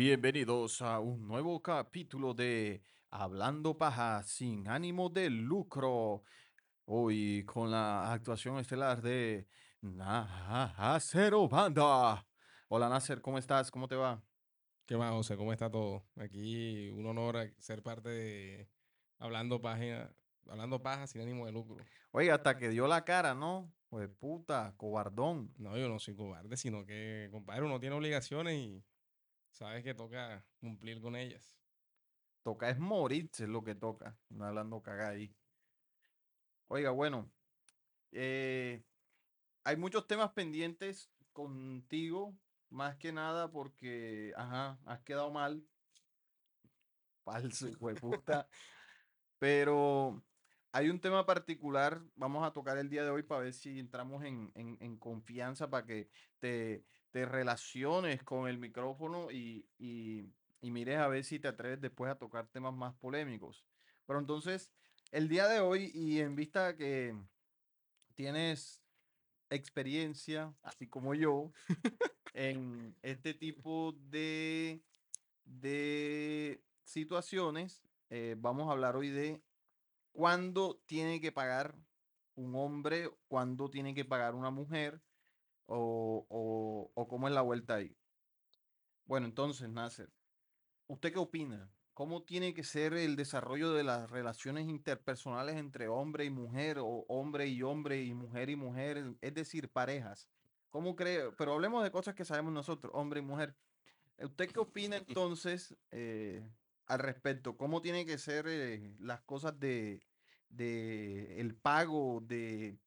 Bienvenidos a un nuevo capítulo de Hablando Paja sin ánimo de lucro. Hoy con la actuación estelar de Nacero Banda. Hola Nasser, ¿cómo estás? ¿Cómo te va? ¿Qué más, José? ¿Cómo está todo? Aquí un honor a ser parte de Hablando Página, Hablando Paja sin ánimo de lucro. Oye, hasta que dio la cara, ¿no? Pues puta, cobardón. No, yo no soy cobarde, sino que, compadre, uno tiene obligaciones y sabes que toca cumplir con ellas. Toca es morirse, es lo que toca. No hablando cagada ahí. Oiga, bueno, eh, hay muchos temas pendientes contigo, más que nada porque, ajá, has quedado mal. Falso, hijo de puta. Pero hay un tema particular, vamos a tocar el día de hoy para ver si entramos en, en- en confianza para que te, te relaciones con el micrófono y, y, mires a ver si te atreves después a tocar temas más polémicos. Pero entonces, el día de hoy y en vista que tienes experiencia, así como yo, en este tipo de, de situaciones, eh, vamos a hablar hoy de cuándo tiene que pagar un hombre, cuándo tiene que pagar una mujer o, o, o cómo es la vuelta ahí. Bueno, entonces, Nasser, ¿usted qué opina? ¿Cómo tiene que ser el desarrollo de las relaciones interpersonales entre hombre y mujer o hombre y hombre y mujer y mujer, es decir, parejas? ¿Cómo cree? Pero hablemos de cosas que sabemos nosotros, hombre y mujer. ¿Usted qué opina entonces eh, al respecto? ¿Cómo tiene que ser eh, las cosas de, de el pago de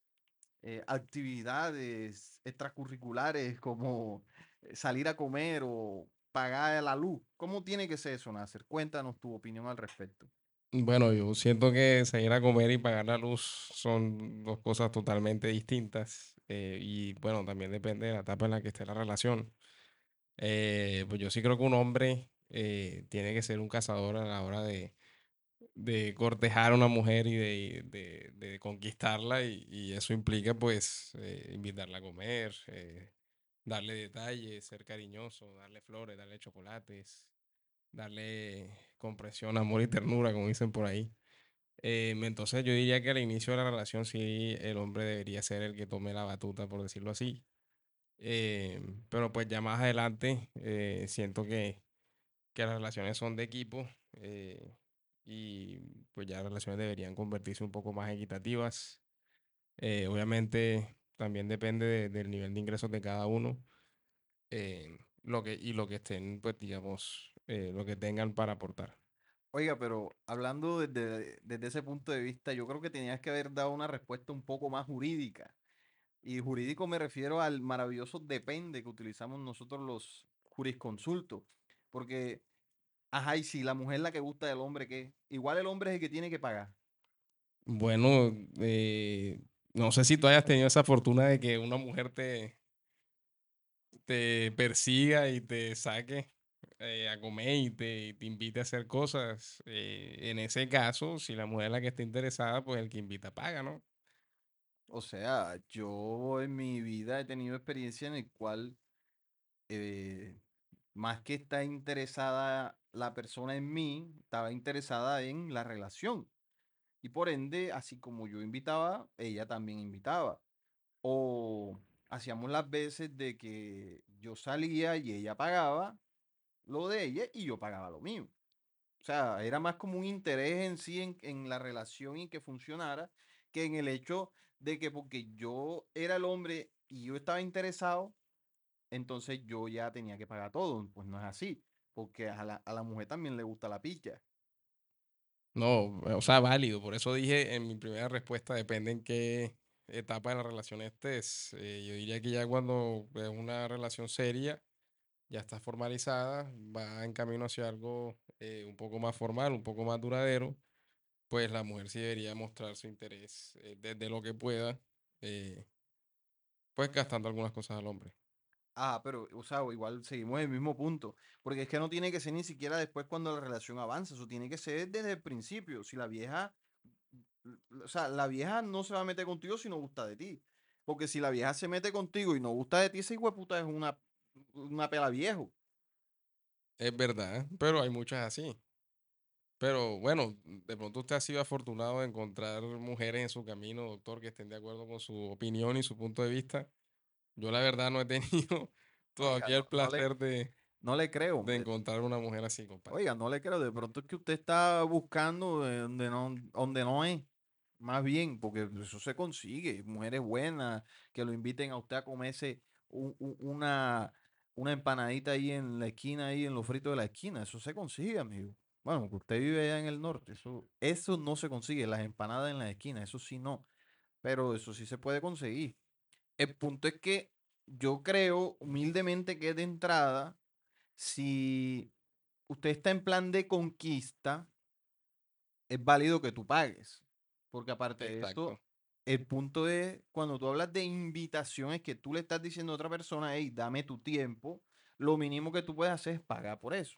eh, actividades extracurriculares como eh, salir a comer o pagar la luz? ¿Cómo tiene que ser eso, Nasser? Cuéntanos tu opinión al respecto. Bueno, yo siento que salir a comer y pagar la luz son dos cosas totalmente distintas. eh, y bueno, también depende de la etapa en la que esté la relación. Pues yo sí creo que un hombre tiene que ser un cazador a la hora de de cortejar a una mujer y de, de- de conquistarla y, y eso implica pues eh, invitarla a comer, eh, darle detalles, ser cariñoso, darle flores, darle chocolates, darle compresión, amor y ternura, como dicen por ahí. Em, entonces yo diría que al inicio de la relación sí el hombre debería ser el que tome la batuta, por decirlo así. Pero pues ya más adelante eh, siento que que las relaciones son de equipo eh, y pues ya las relaciones deberían convertirse un poco más equitativas. Eh, obviamente también depende de- del nivel de ingresos de cada uno eh, lo que, y lo que estén, pues digamos, eh, lo que tengan para aportar. Oiga, pero hablando desde, desde ese punto de vista, yo creo que tenías que haber dado una respuesta un poco más jurídica. Y jurídico me refiero al maravilloso depende que utilizamos nosotros los jurisconsultos. Porque, ajá, y si la mujer es la que gusta del hombre, ¿qué? Igual el hombre es el que tiene que pagar. Bueno, eh, no sé si tú hayas tenido esa fortuna de que una mujer te, te persiga y te saque eh, a comer y te, y te invite a hacer cosas. eh, en ese caso, si la mujer es la que está interesada, pues el que invita paga, ¿no? O sea, yo en mi vida he tenido experiencia en el cual, eh, más que está interesada la persona en mí, estaba interesada en la relación. Y por ende, así como yo invitaba, ella también invitaba. O hacíamos las veces de que yo salía y ella pagaba lo de ella y yo pagaba lo mío. O sea, era más como un interés en sí en, en la relación y que funcionara que en el hecho de que porque yo era el hombre y yo estaba interesado, entonces yo ya tenía que pagar todo. Pues no es así, porque a la, a la mujer también le gusta la picha. No, o sea, válido. Por eso dije en mi primera respuesta, depende en qué etapa de la relación estés. Eh, yo diría que ya cuando es una relación seria, ya está formalizada, va en camino hacia algo eh, un poco más formal, un poco más duradero, pues la mujer sí debería mostrar su interés eh, desde lo que pueda, pues gastando algunas cosas al hombre. Ah, pero, o sea, igual seguimos en el mismo punto, porque es que no tiene que ser ni siquiera después cuando la relación avanza, eso tiene que ser desde el principio. Si la vieja, o sea, la vieja no se va a meter contigo si no gusta de ti, porque si la vieja se mete contigo y no gusta de ti, ese hijo puta es una, una pela viejo. es verdad, pero hay muchas así. Pero bueno, de pronto usted ha sido afortunado de encontrar mujeres en su camino, doctor, que estén de acuerdo con su opinión y su punto de vista. Yo la verdad no he tenido Oiga, todavía no, el no le, placer de, no le creo. de eh, encontrar una mujer así, compadre. Oiga, no le creo. De pronto es que usted está buscando donde no, donde no es. Más bien, porque eso se consigue. Mujeres buenas que lo inviten a usted a comerse una, una empanadita ahí en la esquina, ahí en los fritos de la esquina. Eso se consigue, amigo. Bueno, que usted vive allá en el norte. Eso, eso no se consigue. Las empanadas en la esquina, eso sí no. Pero eso sí se puede conseguir. El punto es que yo creo humildemente que de entrada, si usted está en plan de conquista, es válido que tú pagues. Porque aparte de eso, el punto es, cuando tú hablas de invitación, es que tú le estás diciendo a otra persona, hey, dame tu tiempo, lo mínimo que tú puedes hacer es pagar por eso.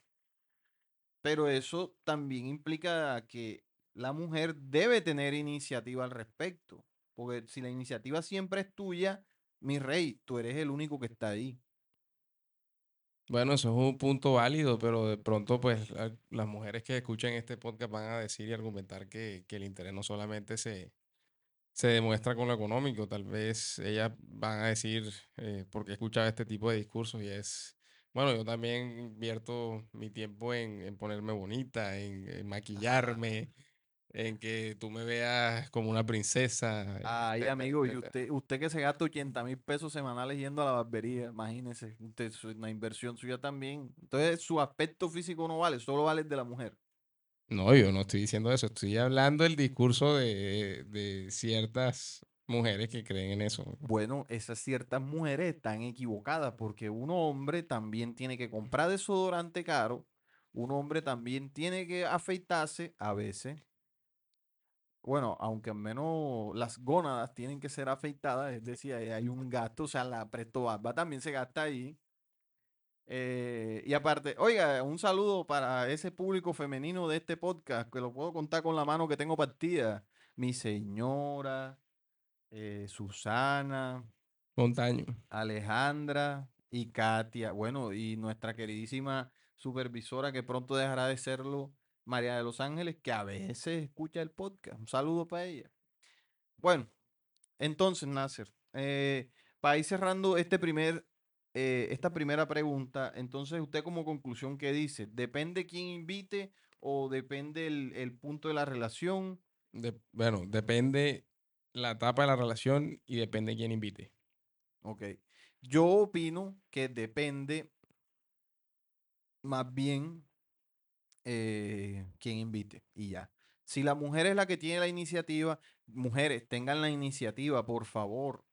Pero eso también implica que la mujer debe tener iniciativa al respecto. Porque si la iniciativa siempre es tuya, mi rey, tú eres el único que está ahí. Bueno, eso es un punto válido, pero de pronto, pues, la- las mujeres que escuchen este podcast van a decir y argumentar que, que el interés no solamente se, se demuestra con lo económico. Tal vez ellas van a decir, eh, porque he escuchado este tipo de discursos y es, bueno, yo también invierto mi tiempo en, en ponerme bonita, en, en maquillarme, en que tú me veas como una princesa, Ay, etcétera, amigo, y usted, usted que se gasta 80 mil pesos semanales yendo a la barbería, imagínese, usted, una inversión suya también. Entonces, su aspecto físico no vale, solo vale el de la mujer. No, yo no estoy diciendo eso, estoy hablando del discurso de, de ciertas mujeres que creen en eso. Bueno, esas ciertas mujeres están equivocadas porque un hombre también tiene que comprar desodorante caro, un hombre también tiene que afeitarse a veces. Bueno, aunque al menos las gónadas tienen que ser afeitadas, es decir, hay un gasto, o sea, la presto barba también se gasta ahí. Eh, y aparte, oiga, un saludo para ese público femenino de este podcast, que lo puedo contar con la mano que tengo partida. Mi señora, eh, Susana, Montaño. Alejandra y Katia. Bueno, y nuestra queridísima supervisora que pronto dejará de serlo, María de los Ángeles, que a veces escucha el podcast. Un saludo para ella. Bueno, entonces, Nasser, eh, para ir cerrando este primer, eh, esta primera pregunta, entonces usted como conclusión, ¿qué dice? ¿Depende quién invite o depende el, el punto de la relación? De- bueno, depende la etapa de la relación y depende quién invite. Ok. Yo opino que depende más bien eh, quién invite y ya. Si la mujer es la que tiene la iniciativa, mujeres, tengan la iniciativa, por favor.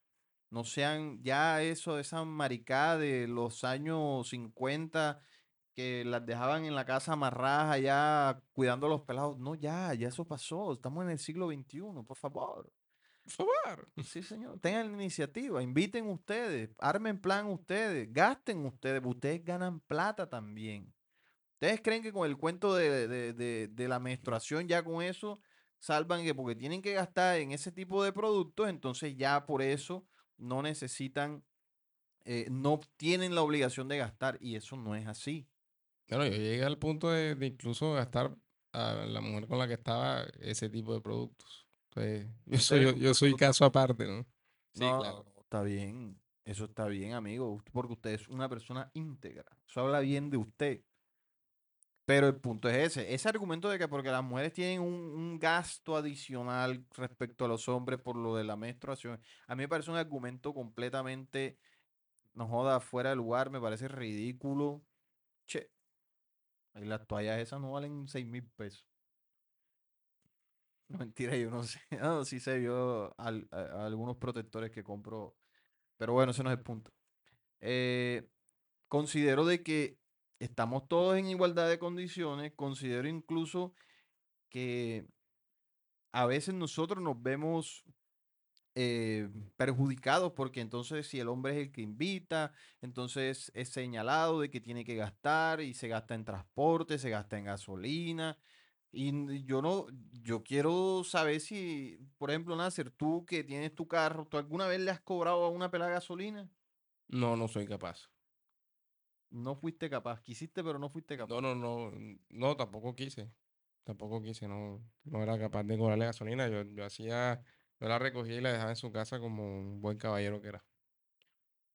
No sean ya eso, esa maricada de los años 50 que las dejaban en la casa amarradas allá cuidando a los pelados. No, ya, ya eso pasó. Estamos en el siglo XXI, por favor. Por favor. Sí, señor. Tengan la iniciativa, inviten ustedes, armen plan ustedes, gasten ustedes. Ustedes ganan plata también. ¿Ustedes creen que con el cuento de, de- de- de la menstruación ya con eso salvan que porque tienen que gastar en ese tipo de productos, entonces ya por eso no necesitan, eh, no tienen la obligación de gastar y eso no es así. Bueno, yo llegué al punto de, incluso gastar a la mujer con la que estaba ese tipo de productos. Entonces, yo soy, yo, yo caso aparte, ¿no? Sí, No, claro. está bien. Eso está bien, amigo, porque usted es una persona íntegra. Eso habla bien de usted. Pero el punto es ese. Ese argumento de que porque las mujeres tienen un, gasto adicional respecto a los hombres por lo de la menstruación, a mí me parece un argumento completamente, no joda, fuera de lugar, me parece ridículo. Che, y las toallas esas no valen seis mil pesos. Mentira, yo no sé. No, sí sé, yo al- a- a algunos protectores que compro, pero bueno, ese no es el punto. Eh, considero de que estamos todos en igualdad de condiciones, considero incluso que a veces nosotros nos vemos eh, perjudicados porque entonces si el hombre es el que invita, entonces es señalado de que tiene que gastar y se gasta en transporte, se gasta en gasolina. Y yo no, yo quiero saber si, por ejemplo, Nasser, tú que tienes tu carro, ¿tú alguna vez le has cobrado a una pelada gasolina? No, no soy capaz. No fuiste capaz. Quisiste, pero no fuiste capaz. No, no, no, no, tampoco quise. Tampoco quise, no, no era capaz de cobrarle gasolina. Yo, yo hacía, yo la recogía y la dejaba en su casa como un buen caballero que era.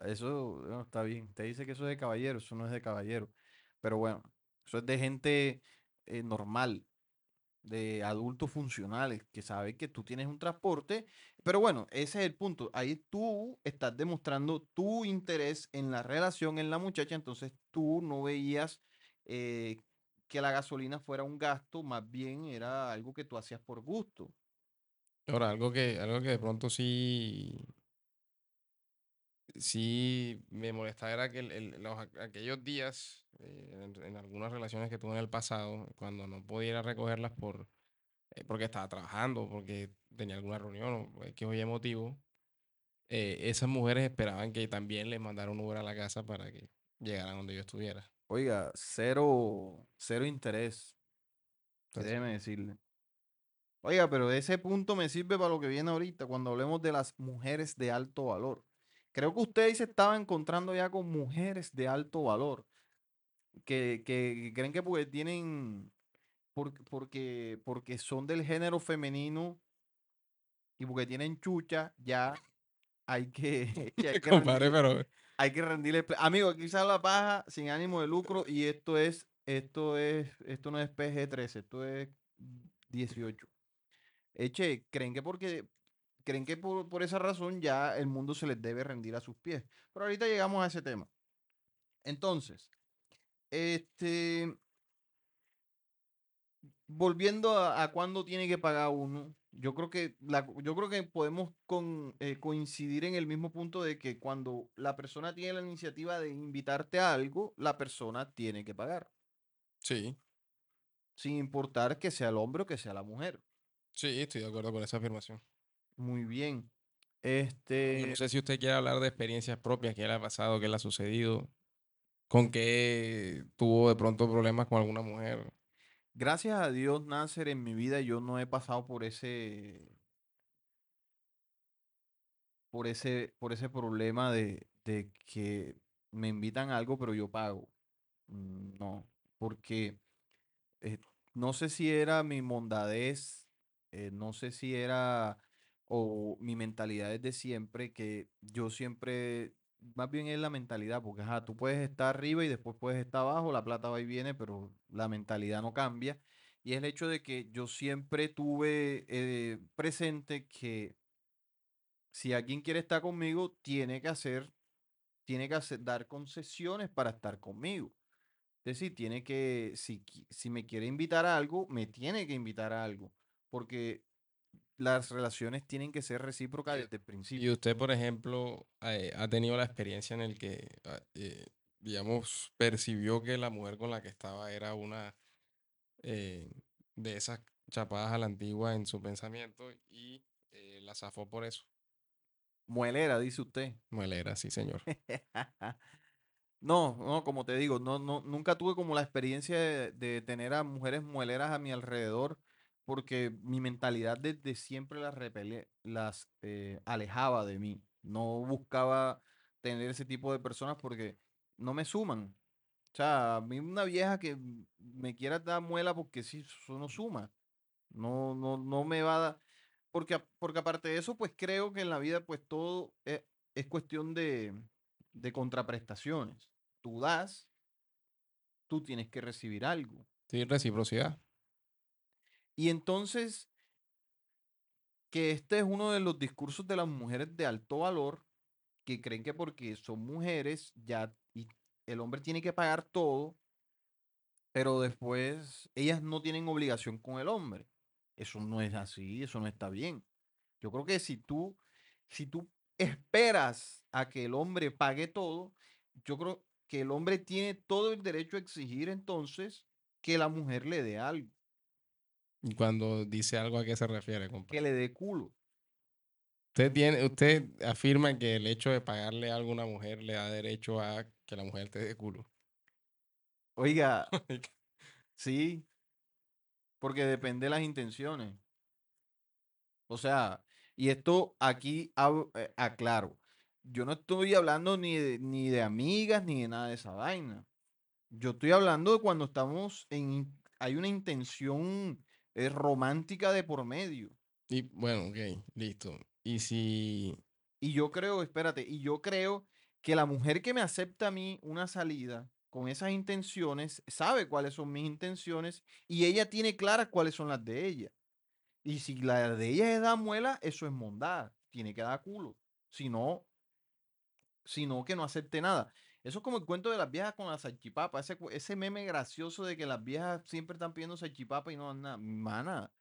Eso no, está bien. Te dice que eso es de caballero, eso no es de caballero. Pero bueno, eso es de gente eh, normal, de adultos funcionales, que sabe que tú tienes un transporte. Pero bueno, ese es el punto. Ahí tú estás demostrando tu interés en la relación, en la muchacha, entonces tú no veías eh, que la gasolina fuera un gasto, más bien era algo que tú hacías por gusto. Ahora, algo que, algo que de pronto sí, sí me molestaba era que los aquellos días, eh, en, algunas relaciones que tuve en el pasado, cuando no podía ir a recogerlas por, eh, porque estaba trabajando, porque tenía alguna reunión o que hoy motivo, eh, esas mujeres esperaban que también les mandara un Uber a la casa para que llegaran donde yo estuviera. Oiga, cero, cero interés, Entonces, déjeme decirle. Oiga, pero ese punto me sirve para lo que viene ahorita, cuando hablemos de las mujeres de alto valor. Creo que usted se estaba encontrando ya con mujeres de alto valor, que, que creen que porque tienen, por- porque, porque son del género femenino y porque tienen chucha, ya hay que, que hay que compadre, rendirle, pero hay que rendirle. Amigo, aquí sale la paja sin ánimo de lucro y esto es, esto es, esto no es PG-13, esto es 18. Eche, creen que porque creen que por, por esa razón ya el mundo se les debe rendir a sus pies. Pero ahorita llegamos a ese tema. Entonces, este, volviendo a, a cuándo tiene que pagar uno, yo creo que la, yo creo que podemos con, eh, coincidir en el mismo punto de que cuando la persona tiene la iniciativa de invitarte a algo, la persona tiene que pagar, sí, sin importar que sea el hombre o que sea la mujer. sí, estoy de acuerdo con esa afirmación. Muy bien. Yo Este, no sé si usted quiere hablar de experiencias propias, qué le ha pasado, qué le ha sucedido, con qué tuvo de pronto problemas con alguna mujer. Gracias a Dios, Nasser, en mi vida yo no he pasado por ese, por ese, por ese problema de, de que me invitan a algo, pero yo pago. No, porque eh, no sé si era mi mondadez, eh, no sé si era o mi mentalidad desde siempre, que yo siempre, más bien es la mentalidad, porque ajá, tú puedes estar arriba y después puedes estar abajo, la plata va y viene, pero la mentalidad no cambia. Y es el hecho de que yo siempre tuve eh, presente que si alguien quiere estar conmigo, tiene que hacer, tiene que hacer, dar concesiones para estar conmigo. Es decir, tiene que, si, si me quiere invitar a algo, me tiene que invitar a algo, porque las relaciones tienen que ser recíprocas Y, desde el y principio. usted, por ejemplo, eh, ha tenido la experiencia en el que, ah, eh, digamos, percibió que la mujer con la que estaba era una eh, de esas chapadas a la antigua en su pensamiento y la zafó por eso. Muelera, dice usted. Muelera, sí, señor. No, no, como te digo, no, no, nunca tuve como la experiencia de, de tener a mujeres mueleras a mi alrededor, porque mi mentalidad desde siempre las repelé, las eh, alejaba de mí. No buscaba tener ese tipo de personas porque no me suman. O sea, a mí una vieja que me quiera dar muela porque sí, eso no suma. No, no, no me va a dar. Porque, porque aparte de eso, pues creo que en la vida, pues todo es, es cuestión de, de contraprestaciones. Tú das, tú tienes que recibir algo. Sí, reciprocidad. Y entonces, que este es uno de los discursos de las mujeres de alto valor, que creen que porque son mujeres, ya y el hombre tiene que pagar todo, pero después ellas no tienen obligación con el hombre. Eso no es así, eso no está bien. Yo creo que si tú, si tú esperas a que el hombre pague todo, yo creo que el hombre tiene todo el derecho a exigir entonces que la mujer le dé algo, cuando dice algo, ¿a qué se refiere, que compadre? le dé culo. Usted tiene, usted afirma que el hecho de pagarle algo a una mujer le da derecho a que la mujer te dé culo. Oiga, sí, porque depende de las intenciones. O sea, y esto aquí eh, aclaro. yo no estoy hablando ni de, ni de amigas ni de nada de esa vaina. Yo estoy hablando de cuando estamos en, hay una intención eh, romántica de por medio. Y bueno, ok, listo. Y si, Y yo creo, espérate, y yo creo que la mujer que me acepta a mí una salida con esas intenciones, sabe cuáles son mis intenciones y ella tiene claras cuáles son las de ella. Y si la de ella es dar muela, eso es mondad, tiene que dar culo. Si no, si no, que no acepte nada. Eso es como el cuento de las viejas con la salchipapa, ese, ese meme gracioso de que las viejas siempre están pidiendo salchipapa y no dan nada. Mana,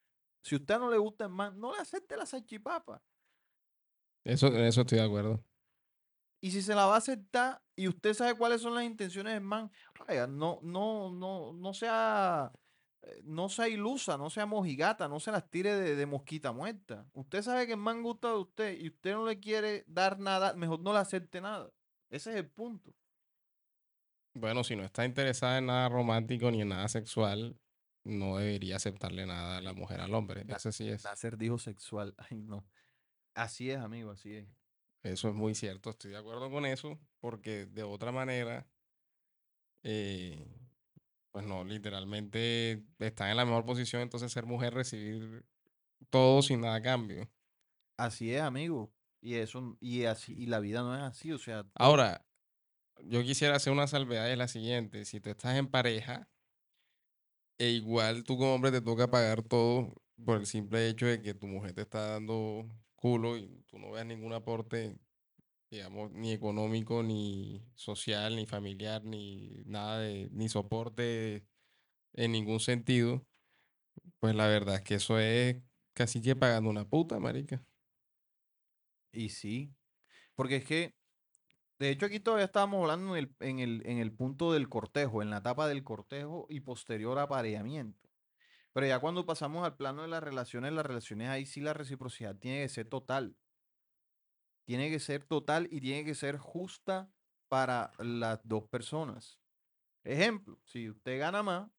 si a usted no le gusta el man, no le acepte la salchipapa. eso, eso estoy de acuerdo. Y si se la va a aceptar y usted sabe cuáles son las intenciones del man, vaya, no, no, no, no sea, eh, no sea ilusa, no sea mojigata, no se las tire de, de mosquita muerta. Usted sabe que el man gusta de usted y usted no le quiere dar nada, mejor no le acepte nada. Ese es el punto. Bueno, si no está interesada en nada romántico ni en nada sexual, no debería aceptarle nada a la mujer al hombre. Ese sí es, Nacer dijo sexual. Ay, no. Así es, amigo, así es. eso es muy cierto. Estoy de acuerdo con eso, porque de otra manera, eh, pues no, literalmente están en la mejor posición entonces ser mujer, recibir todo sin nada a cambio. Así es, amigo. Y eso, y así, y la vida no es así. O sea, Ahora, yo quisiera hacer una salvedad, es la siguiente, si tú estás en pareja, e igual tú como hombre te toca pagar todo por el simple hecho de que tu mujer te está dando culo y tú no veas ningún aporte, digamos, ni económico, ni social, ni familiar, ni nada de, ni soporte en ningún sentido, pues la verdad es que eso es casi que pagando una puta, marica. y sí. Porque es que De hecho, aquí todavía estábamos hablando en el, en el, en el punto del cortejo, en la etapa del cortejo y posterior apareamiento. Pero ya cuando pasamos al plano de las relaciones, las relaciones ahí sí la reciprocidad tiene que ser total. Tiene que ser total y tiene que ser justa para las dos personas. Ejemplo, si usted gana más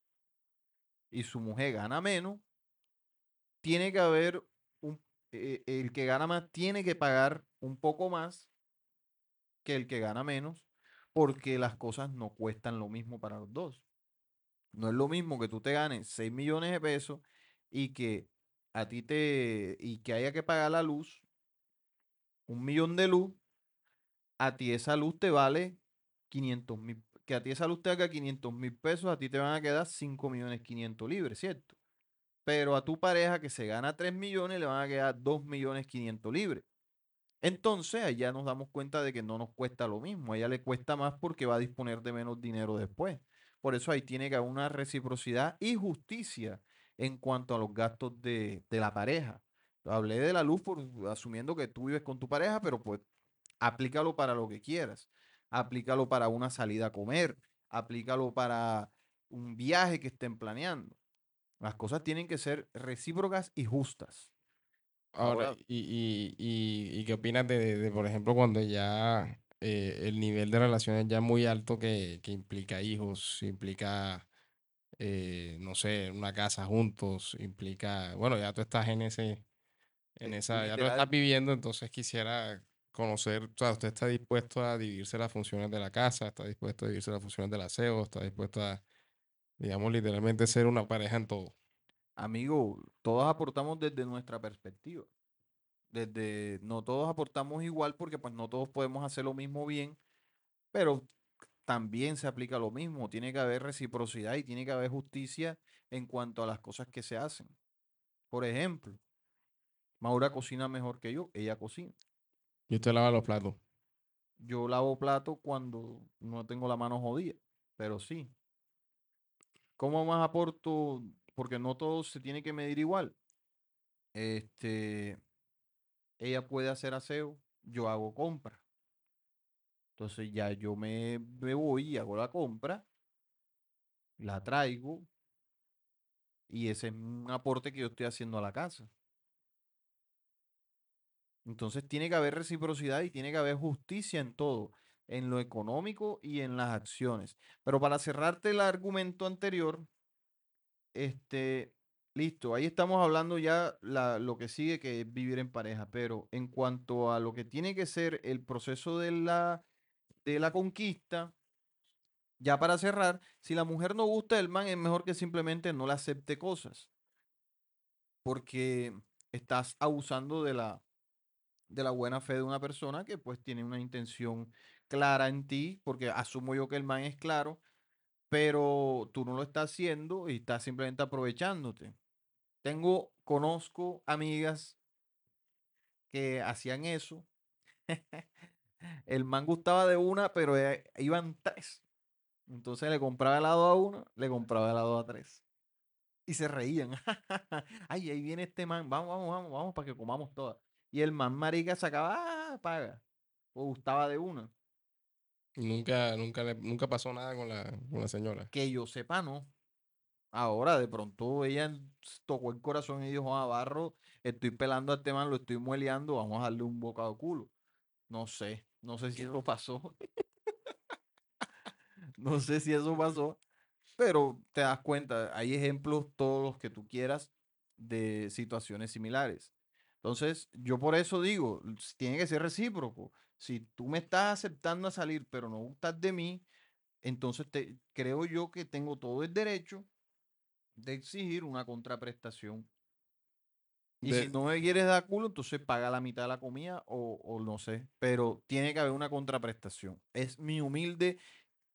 y su mujer gana menos, tiene que haber eh, el que gana más tiene que pagar un poco más que el que gana menos, porque las cosas no cuestan lo mismo para los dos. No es lo mismo que tú te ganes 6 millones de pesos y que a ti te y que haya que pagar la luz, un millón de luz, a ti esa luz te vale 500 mil, que a ti esa luz te haga 500 mil pesos, a ti te van a quedar 5 millones 500 libres, ¿cierto? Pero a tu pareja que se gana 3 millones le van a quedar 2 millones 500 libres. Entonces, ya nos damos cuenta de que no nos cuesta lo mismo. A ella le cuesta más porque va a disponer de menos dinero después. Por eso ahí tiene que haber una reciprocidad y justicia en cuanto a los gastos de, de la pareja. Hablé de la luz por asumiendo que tú vives con tu pareja, pero pues aplícalo para lo que quieras. Aplícalo para una salida a comer. Aplícalo para un viaje que estén planeando. Las cosas tienen que ser recíprocas y justas. Ahora, y, y, y, y qué opinas de, de, de, por ejemplo, cuando ya eh, el nivel de relaciones ya es muy alto que, que implica hijos, implica, eh, no sé, una casa juntos, implica, bueno, ya tú estás en ese, en Eh, esa, ya tú estás viviendo, entonces quisiera conocer, o sea, usted está dispuesto a dividirse las funciones de la casa, está dispuesto a dividirse las funciones del aseo, está dispuesto a, digamos, literalmente ser una pareja en todo. Amigo, todos aportamos desde nuestra perspectiva. Desde, no todos aportamos igual porque pues no todos podemos hacer lo mismo bien, pero también se aplica lo mismo. Tiene que haber reciprocidad y tiene que haber justicia en cuanto a las cosas que se hacen. Por ejemplo, Maura cocina mejor que yo, ella cocina. Y usted lava los platos. Yo lavo plato cuando no tengo la mano jodida, pero sí. ¿Cómo más aporto? Porque no todo se tiene que medir igual. Este, ella puede hacer aseo, yo hago compra. Entonces ya yo me, me voy y hago la compra, la traigo y ese es un aporte que yo estoy haciendo a la casa. Entonces tiene que haber reciprocidad y tiene que haber justicia en todo, en lo económico y en las acciones. Pero para cerrarte el argumento anterior, este, Listo, ahí estamos hablando ya la, lo que sigue, que es vivir en pareja, pero en cuanto a lo que tiene que ser el proceso de la, de la conquista, ya para cerrar, si la mujer no gusta del man, es mejor que simplemente no le acepte cosas, porque estás abusando de la, de la buena fe de una persona que pues tiene una intención clara en ti, porque asumo yo que el man es claro, pero tú no lo estás haciendo y estás simplemente aprovechándote. Tengo, conozco amigas que hacían eso. El man gustaba de una, pero eh, iban tres. Entonces le compraba helado a una, le compraba helado a tres. Y se reían. Ay, ahí viene este man. Vamos, vamos, vamos, vamos para que comamos todas. Y el man marica sacaba, ah, paga. O gustaba de una. Nunca, nunca, nunca pasó nada con la, con la señora. Que yo sepa, no. Ahora, de pronto, ella tocó el corazón y dijo, ah, Barro, estoy pelando a este man, lo estoy mueleando, vamos a darle un bocado culo. No sé, no sé si eso pasó. No sé si eso pasó, pero te das cuenta, hay ejemplos todos los que tú quieras de situaciones similares. Entonces, yo por eso digo, tiene que ser recíproco. Si tú me estás aceptando a salir, pero no gustas de mí, entonces te, creo yo que tengo todo el derecho de exigir una contraprestación. Y si no me quieres dar culo, entonces paga la mitad de la comida o, o no sé, pero tiene que haber una contraprestación. Es mi humilde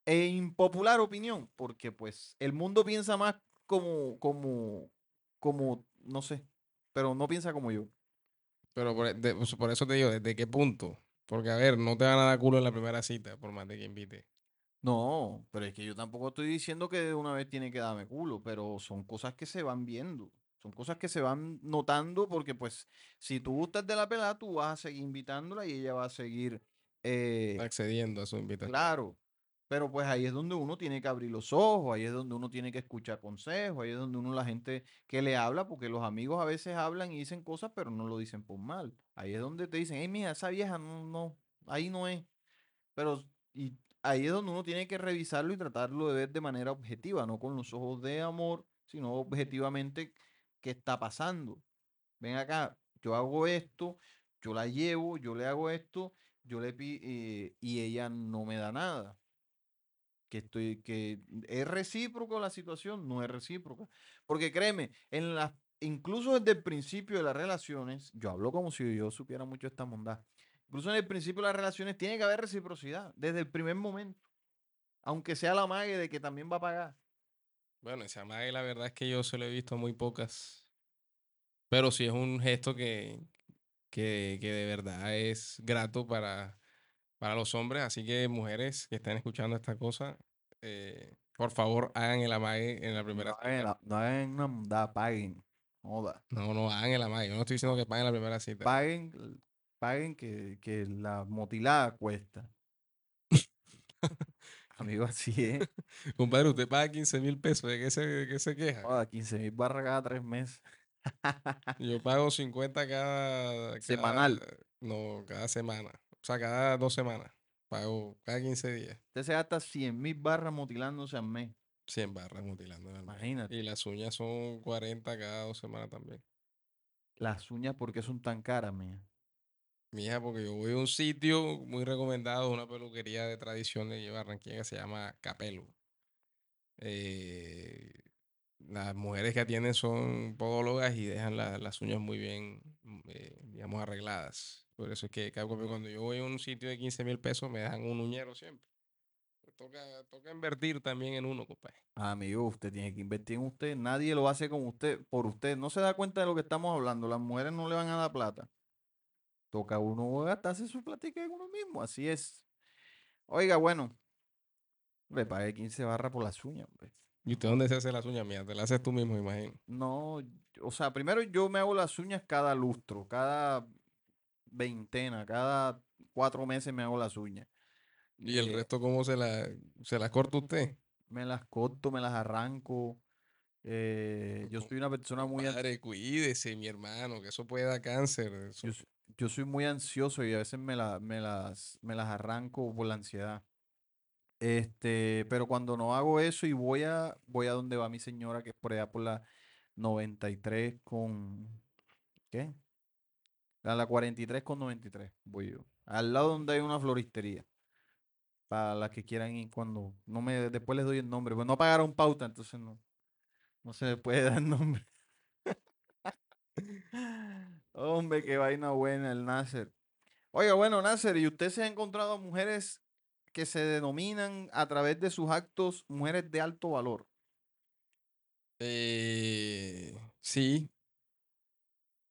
e impopular opinión, porque pues el mundo piensa más como, como, como, no sé, pero no piensa como yo. pero por, de- pues, por eso te digo, ¿desde qué punto? Porque, a ver, no te van a dar culo en la primera cita, por más de que invite. No, pero es que yo tampoco estoy diciendo que de una vez tiene que darme culo, pero son cosas que se van viendo, son cosas que se van notando porque pues si tú gustas de la pelada, tú vas a seguir invitándola y ella va a seguir, eh, Accediendo a su invitación. claro, pero pues ahí es donde uno tiene que abrir los ojos, ahí es donde uno tiene que escuchar consejos, ahí es donde uno la gente que le habla, porque los amigos a veces hablan y dicen cosas, pero no lo dicen por mal. Ahí es donde te dicen, hey, mija, esa vieja no, no, ahí no es. Pero y ahí es donde uno tiene que revisarlo y tratarlo de ver de manera objetiva, no con los ojos de amor, sino objetivamente qué está pasando. Ven acá, yo hago esto, yo la llevo, yo le hago esto, yo le eh, y ella no me da nada. Que estoy, que es recíproco la situación, no es recíproca. Porque créeme, en las, incluso desde el principio de las relaciones, yo hablo como si yo supiera mucho esta bondad. Incluso en el principio de las relaciones tiene que haber reciprocidad, desde el primer momento. Aunque sea la mague de que también va a pagar. Bueno, esa madre, la verdad es que yo se lo he visto muy pocas. Pero sí es un gesto que, que, que de verdad es grato para, para los hombres. Así que mujeres que están escuchando esta cosa, eh, por favor hagan el amague en la primera No hagan, cita. no hagan una bondad, paguen. Joda. No, no hagan el amague. Yo no estoy diciendo que paguen la primera cita. Paguen, paguen que, que la motilada cuesta. Amigo, así es. Compadre, usted paga 15 mil pesos. ¿De qué se, de qué se queja? Joda, 15 mil barras cada tres meses. Yo pago 50 cada, cada- Semanal. No, cada semana. O sea, cada dos semanas. Pago cada 15 días. Usted se gasta 100 mil barras mutilándose al mes. 100 barras mutilando. al mes. Imagínate. Y las uñas son 40 cada dos semanas también. Las uñas, ¿por qué son tan caras, mía? Mija, porque yo voy a un sitio muy recomendado, una peluquería de tradición de Barranquilla que se llama Capelo. Eh, las mujeres que atienden son podólogas y dejan la- las uñas muy bien, mm, eh, digamos, arregladas. Por eso es que ca- cuando yo voy a un sitio de 15 mil pesos me dejan un uñero siempre. Pues Toca, toca invertir también en uno, compadre. Amigo, usted tiene que invertir en usted. Nadie lo hace con usted, por usted. No se da cuenta de lo que estamos hablando. Las mujeres no le van a dar plata. Toca uno gastarse su platica en uno mismo. Así es. Oiga, bueno. Le pagué 15 barras por las uñas, hombre. ¿Y usted dónde se hace las uñas mías? Te las haces tú mismo, imagino. No, o sea, primero yo me hago las uñas cada lustro, cada veintena, cada cuatro meses me hago las uñas. ¿Y el Eh, resto cómo se, la, se las corta usted? Me las corto, me las arranco. eh, yo soy una persona muy, Padre, cuídese, mi hermano, que eso puede dar cáncer. eso- yo, soy muy ansioso y a veces me, la- me las, me las arranco por la ansiedad. Este, pero cuando no hago eso y voy a, voy a donde va mi señora, que es por allá por la 93 con... ¿Qué? A la 43 con 93 voy yo. Al lado donde hay una floristería. Para las que quieran ir cuando... No me, después les doy el nombre. Pues no pagaron pauta, entonces no. No se les puede dar nombre. Hombre, qué vaina buena el Nasser. Oiga, bueno, Nasser, ¿y usted se ha encontrado mujeres que se denominan a través de sus actos mujeres de alto valor? Eh, sí,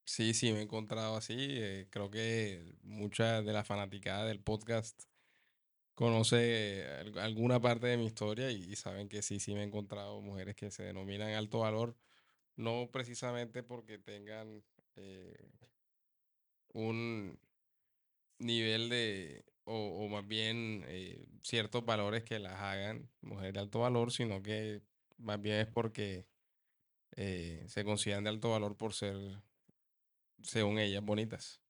sí, sí, me he encontrado así. eh, creo que mucha de la fanaticada del podcast conoce al- alguna parte de mi historia y, saben que sí, sí me he encontrado mujeres que se denominan alto valor, no precisamente porque tengan eh, un nivel de, o, o más bien eh, ciertos valores que las hagan mujeres de alto valor, sino que más bien es porque se consideran de alto valor por ser, según ellas, bonitas.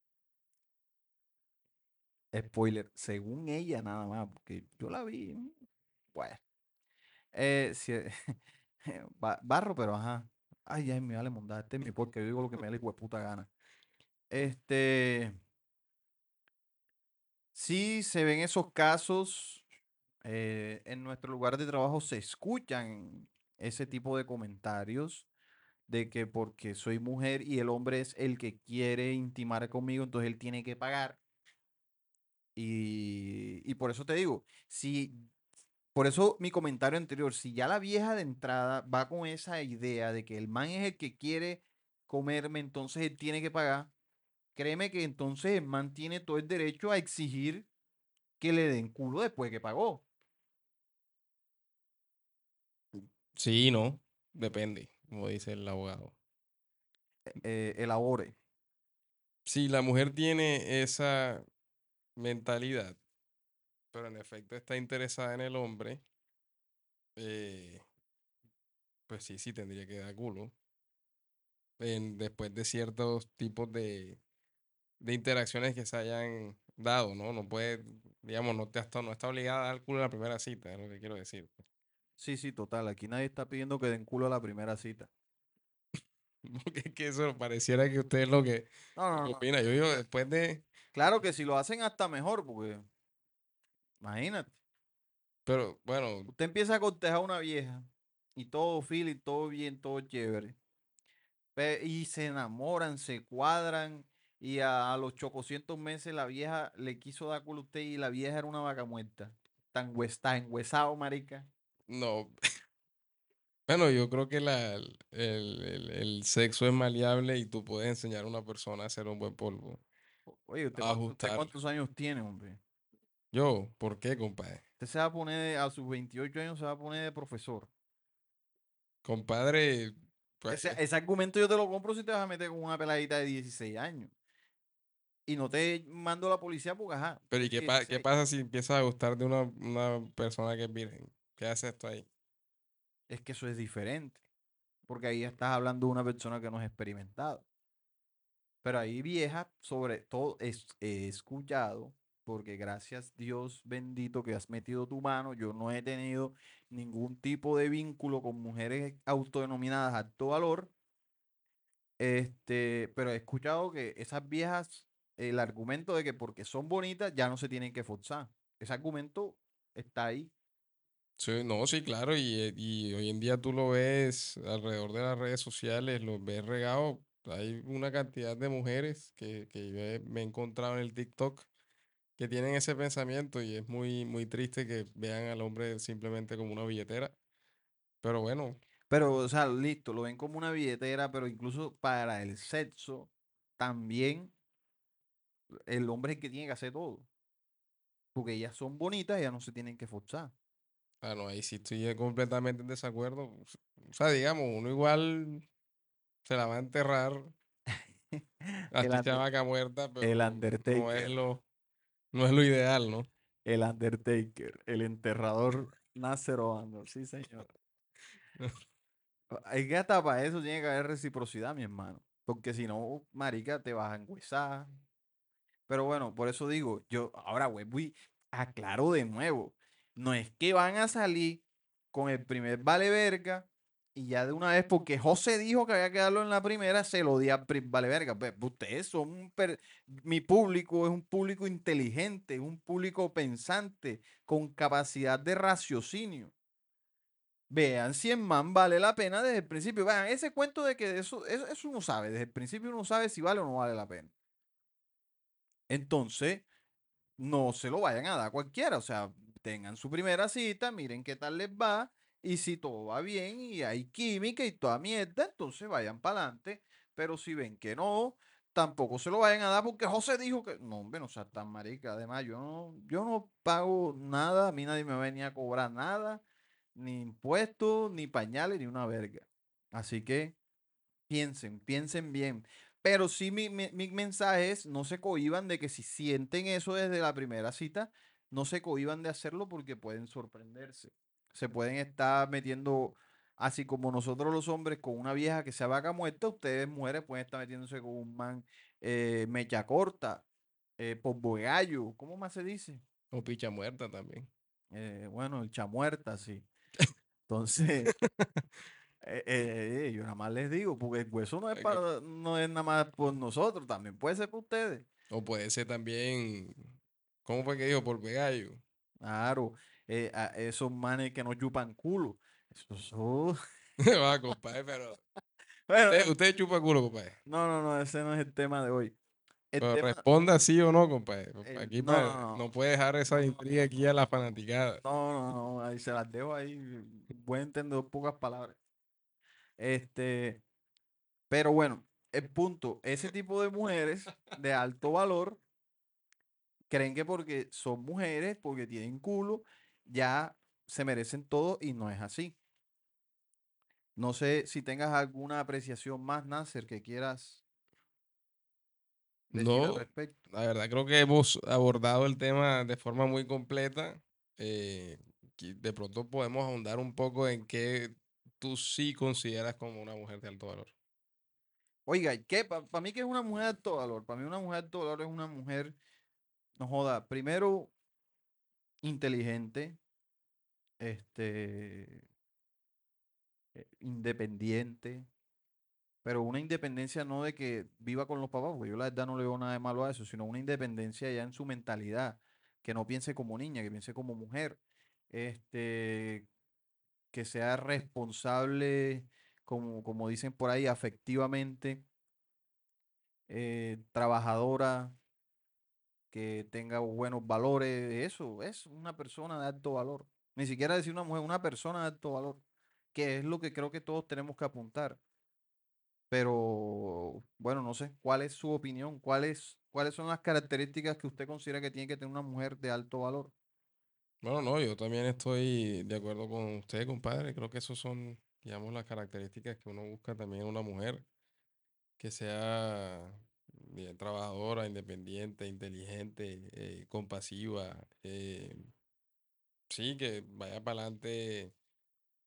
Spoiler, según ella nada más, porque yo la vi. mm, Bueno. Eh, sí, ba- barro, pero ajá. Ay, ay, me vale mondar. Este es mi porque yo digo lo que me da la puta gana. Este. Sí, se ven esos casos. eh, en nuestro lugar de trabajo se escuchan ese tipo de comentarios de que porque soy mujer y el hombre es el que quiere intimar conmigo, entonces él tiene que pagar. Y, y por eso te digo, si, por eso mi comentario anterior, si ya la vieja de entrada va con esa idea de que el man es el que quiere comerme, entonces él tiene que pagar, créeme que entonces el man tiene todo el derecho a exigir que le den culo después que pagó. Sí, no, depende, como dice el abogado. eh, elabore. Si la mujer tiene esa mentalidad, pero en efecto está interesada en el hombre, eh, pues sí, sí tendría que dar culo. En, después de ciertos tipos de, de interacciones que se hayan dado, ¿no? No puede, digamos, no, te está, no está obligada a dar culo en la primera cita, es lo que quiero decir. pues. Sí, sí, total. Aquí nadie está pidiendo que den culo a la primera cita. Porque es que eso pareciera que usted es lo que, No, no, no. opina. Yo digo, después de, Claro que si lo hacen hasta mejor, porque imagínate. pero bueno, Usted empieza a cortejar a una vieja y todo fila y todo bien, todo chévere. Y se enamoran, se cuadran y a, a los chococientos meses la vieja le quiso dar culo a usted y la vieja era una vaca muerta. Tan enguesado, marica. No. Bueno, yo creo que la, el, el- el sexo es maleable y tú puedes enseñar a una persona a hacer un buen polvo. O- Oye, ¿usted, cuánto- usted ajustar. cuántos años tiene, hombre? Yo, ¿por qué, compadre? Usted se va a poner, de- a sus 28 años se va a poner de profesor. Compadre, pues, Ese, ese argumento yo te lo compro si te vas a meter con una peladita de 16 años. Y no te mando a la policía porque, ajá. pero ¿y qué, pa- qué 16. pasa si empiezas a gustar de una, una persona que es virgen? ¿Qué hace esto ahí? Es que eso es diferente. Porque ahí estás hablando de una persona que no es experimentada. Pero ahí vieja, sobre todo, es, he escuchado, porque gracias Dios bendito que has metido tu mano, yo no he tenido ningún tipo de vínculo con mujeres autodenominadas alto valor. Este, pero he escuchado que esas viejas, el argumento de que porque son bonitas ya no se tienen que forzar. Ese argumento está ahí. Sí, no, sí, claro, y, eh, y hoy en día tú lo ves alrededor de las redes sociales, lo ves regado. Hay una cantidad de mujeres que, que yo me he encontrado en el TikTok que tienen ese pensamiento y es muy, muy triste que vean al hombre simplemente como una billetera. Pero bueno, Pero, o sea, listo, lo ven como una billetera, pero incluso para el sexo, también el hombre es el que tiene que hacer todo. Porque ellas son bonitas, ellas no se tienen que forzar. Ah, no, ahí sí estoy completamente en desacuerdo. O sea, digamos, uno igual se la va a enterrar a El, ti Under- chavaca muerta, el pero no es Undertaker, lo, no es lo ideal, ¿no? el Undertaker, el enterrador Nasser Oando, sí, señor. Hay que hasta para eso tiene que haber reciprocidad, mi hermano. Porque si no, marica, te vas a enguesar. Pero bueno, por eso digo, yo ahora, güey, voy, aclaro de nuevo. No es que van a salir con el primer vale verga Y ya de una vez, porque José dijo que había que darlo en la primera, se lo di a Vale verga. Pues, ustedes son un per- mi público es un público inteligente, un público pensante, con capacidad de raciocinio. Vean si en man vale la pena desde el principio. Vean, ese cuento de que eso, eso, eso uno sabe, desde el principio uno sabe si vale o no vale la pena. Entonces, no se lo vayan a dar a cualquiera. O sea, tengan su primera cita, miren qué tal les va. Y si todo va bien y hay química y toda mierda, entonces vayan para adelante. Pero si ven que no, tampoco se lo vayan a dar porque José dijo que. No, hombre, no sea tan marica. Además, yo no, yo no pago nada. A mí nadie me venía a cobrar nada. Ni impuestos, ni pañales, ni una verga. Así que piensen, piensen bien. Pero sí mi, mi, mi no se cohiban de que si sienten eso desde la primera cita, no se cohiban de hacerlo porque pueden sorprenderse. Se pueden estar metiendo, así como nosotros los hombres, con una vieja que sea vaca muerta, ustedes mujeres pueden estar metiéndose con un man eh, mecha corta, eh, gallo, ¿cómo más se dice? O picha muerta también. Eh, bueno, el chamuerta, sí. Entonces, eh, eh, yo nada más les digo, porque el hueso no es para, no es nada más por nosotros, también puede ser para ustedes. O puede ser también, ¿cómo fue que dijo? Por gallo. Claro, eh, a esos manes que no chupan culo. Esos son- Va, compadre, pero. Bueno, Usted, usted chupa culo, compadre. no, no, no, ese no es el tema de hoy. El Pero tema, responda sí o no, compadre. Eh, Aquí no, pa- no, no. no puede dejar esa intriga aquí a la fanaticada. no, no, no, ahí se las dejo ahí, buen entender pocas palabras. Este, pero bueno, el punto, ese tipo de mujeres de alto valor creen que porque son mujeres, porque tienen culo, ya se merecen todo y no es así. No sé si tengas alguna apreciación más, Nasser, que quieras decir al No, respecto. la verdad creo que hemos abordado el tema de forma muy completa. eh, de pronto podemos ahondar un poco en qué tú sí consideras como una mujer de alto valor. Oiga, ¿qué? Para mí que es una mujer de alto valor. Para mí una mujer de alto valor es una mujer, no joda, primero inteligente, este, eh, independiente, pero una independencia no de que viva con los papás, porque yo la verdad no le veo nada de malo a eso, sino una independencia ya en su mentalidad, que no piense como niña, que piense como mujer, este, que sea responsable, como, como dicen por ahí, afectivamente, eh, trabajadora, que tenga buenos valores, eso es una persona de alto valor. Ni siquiera decir una mujer, una persona de alto valor, que es lo que creo que todos tenemos que apuntar. Pero, bueno, no sé, ¿cuál es su opinión? ¿Cuáles, cuáles son las características que usted considera que tiene que tener una mujer de alto valor? Bueno, no, yo también estoy de acuerdo con usted, compadre. Creo que esos son, digamos, las características que uno busca también en una mujer, que sea bien trabajadora, independiente, inteligente, eh, compasiva, eh, sí, que vaya para adelante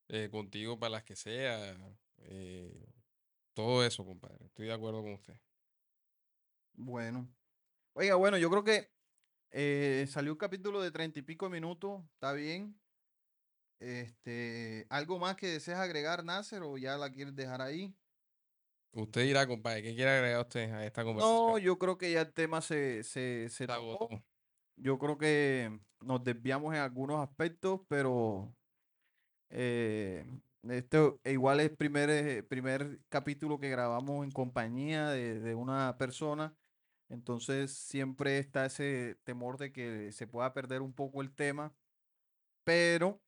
eh, contigo para las que sea, eh, todo eso, compadre. Estoy de acuerdo con usted. Bueno, oiga, bueno, yo creo que eh, salió un capítulo de treinta y pico minutos, está bien. Este, ¿algo más que deseas agregar, Nasser, o ya la quieres dejar ahí? Usted dirá, compadre, ¿qué quiere agregar usted a esta No, conversación? yo creo que ya el tema se, se, se agotó. Yo creo que nos desviamos en algunos aspectos, pero eh, este igual es primer, eh, primer capítulo que grabamos en compañía de, de una persona. Entonces siempre está ese temor de que se pueda perder un poco el tema, pero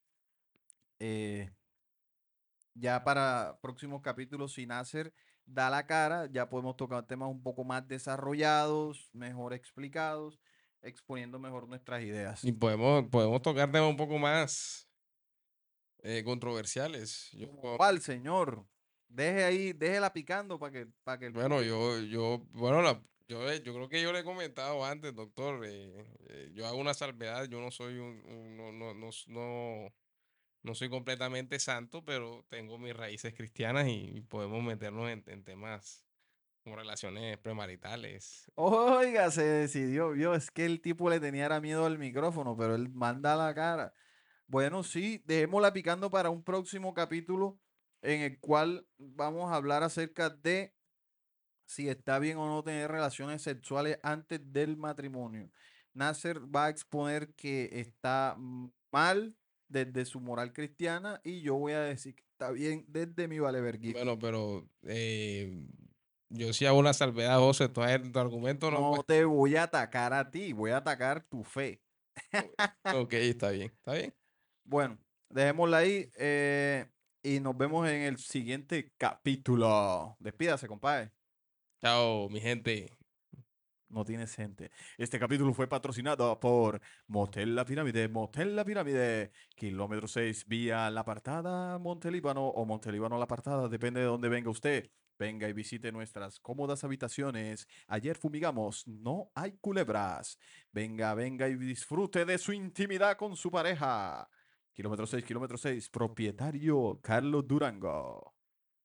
eh, ya para próximos capítulos, sin hacer da la cara, ya podemos tocar temas un poco más desarrollados, mejor explicados, exponiendo mejor nuestras ideas. Y podemos, podemos tocar temas un poco más eh, controversiales. Yo, ¿Cuál, señor? Deje ahí, déjela picando para que, para que el bueno, yo, yo, bueno, la- yo, eh, yo creo que yo le he comentado antes, doctor, eh, eh, yo hago una salvedad, yo no soy un, un- no, no, no, no soy completamente santo, pero tengo mis raíces cristianas y, podemos meternos en, temas como relaciones premaritales. Oiga, se decidió, vio, es que el tipo le tenía miedo al micrófono, pero él manda la cara. Bueno, sí, dejémosla picando para un próximo capítulo. en el cual vamos a hablar acerca de si está bien o no tener relaciones sexuales antes del matrimonio. Nasser va a exponer que está mal desde su moral cristiana y yo voy a decir que está bien desde mi valeverguismo. Bueno, pero eh, yo sí hago una salvedad, José. Tu, tu argumento no, te voy a atacar a ti, voy a atacar tu fe. Ok, está bien, está bien. Bueno, dejémosla ahí eh, y nos vemos en el siguiente capítulo. Despídase, compadre. Chao, mi gente. No tienes gente. Este capítulo fue patrocinado por Motel La Pirámide, Motel La Pirámide, kilómetro 6, vía La Apartada, Montelíbano o Montelíbano La Apartada, depende de dónde venga usted. Venga y visite nuestras cómodas habitaciones. Ayer fumigamos, no hay culebras. Venga, venga y disfrute de su intimidad con su pareja. Kilómetro 6, kilómetro 6, propietario Carlos Durango.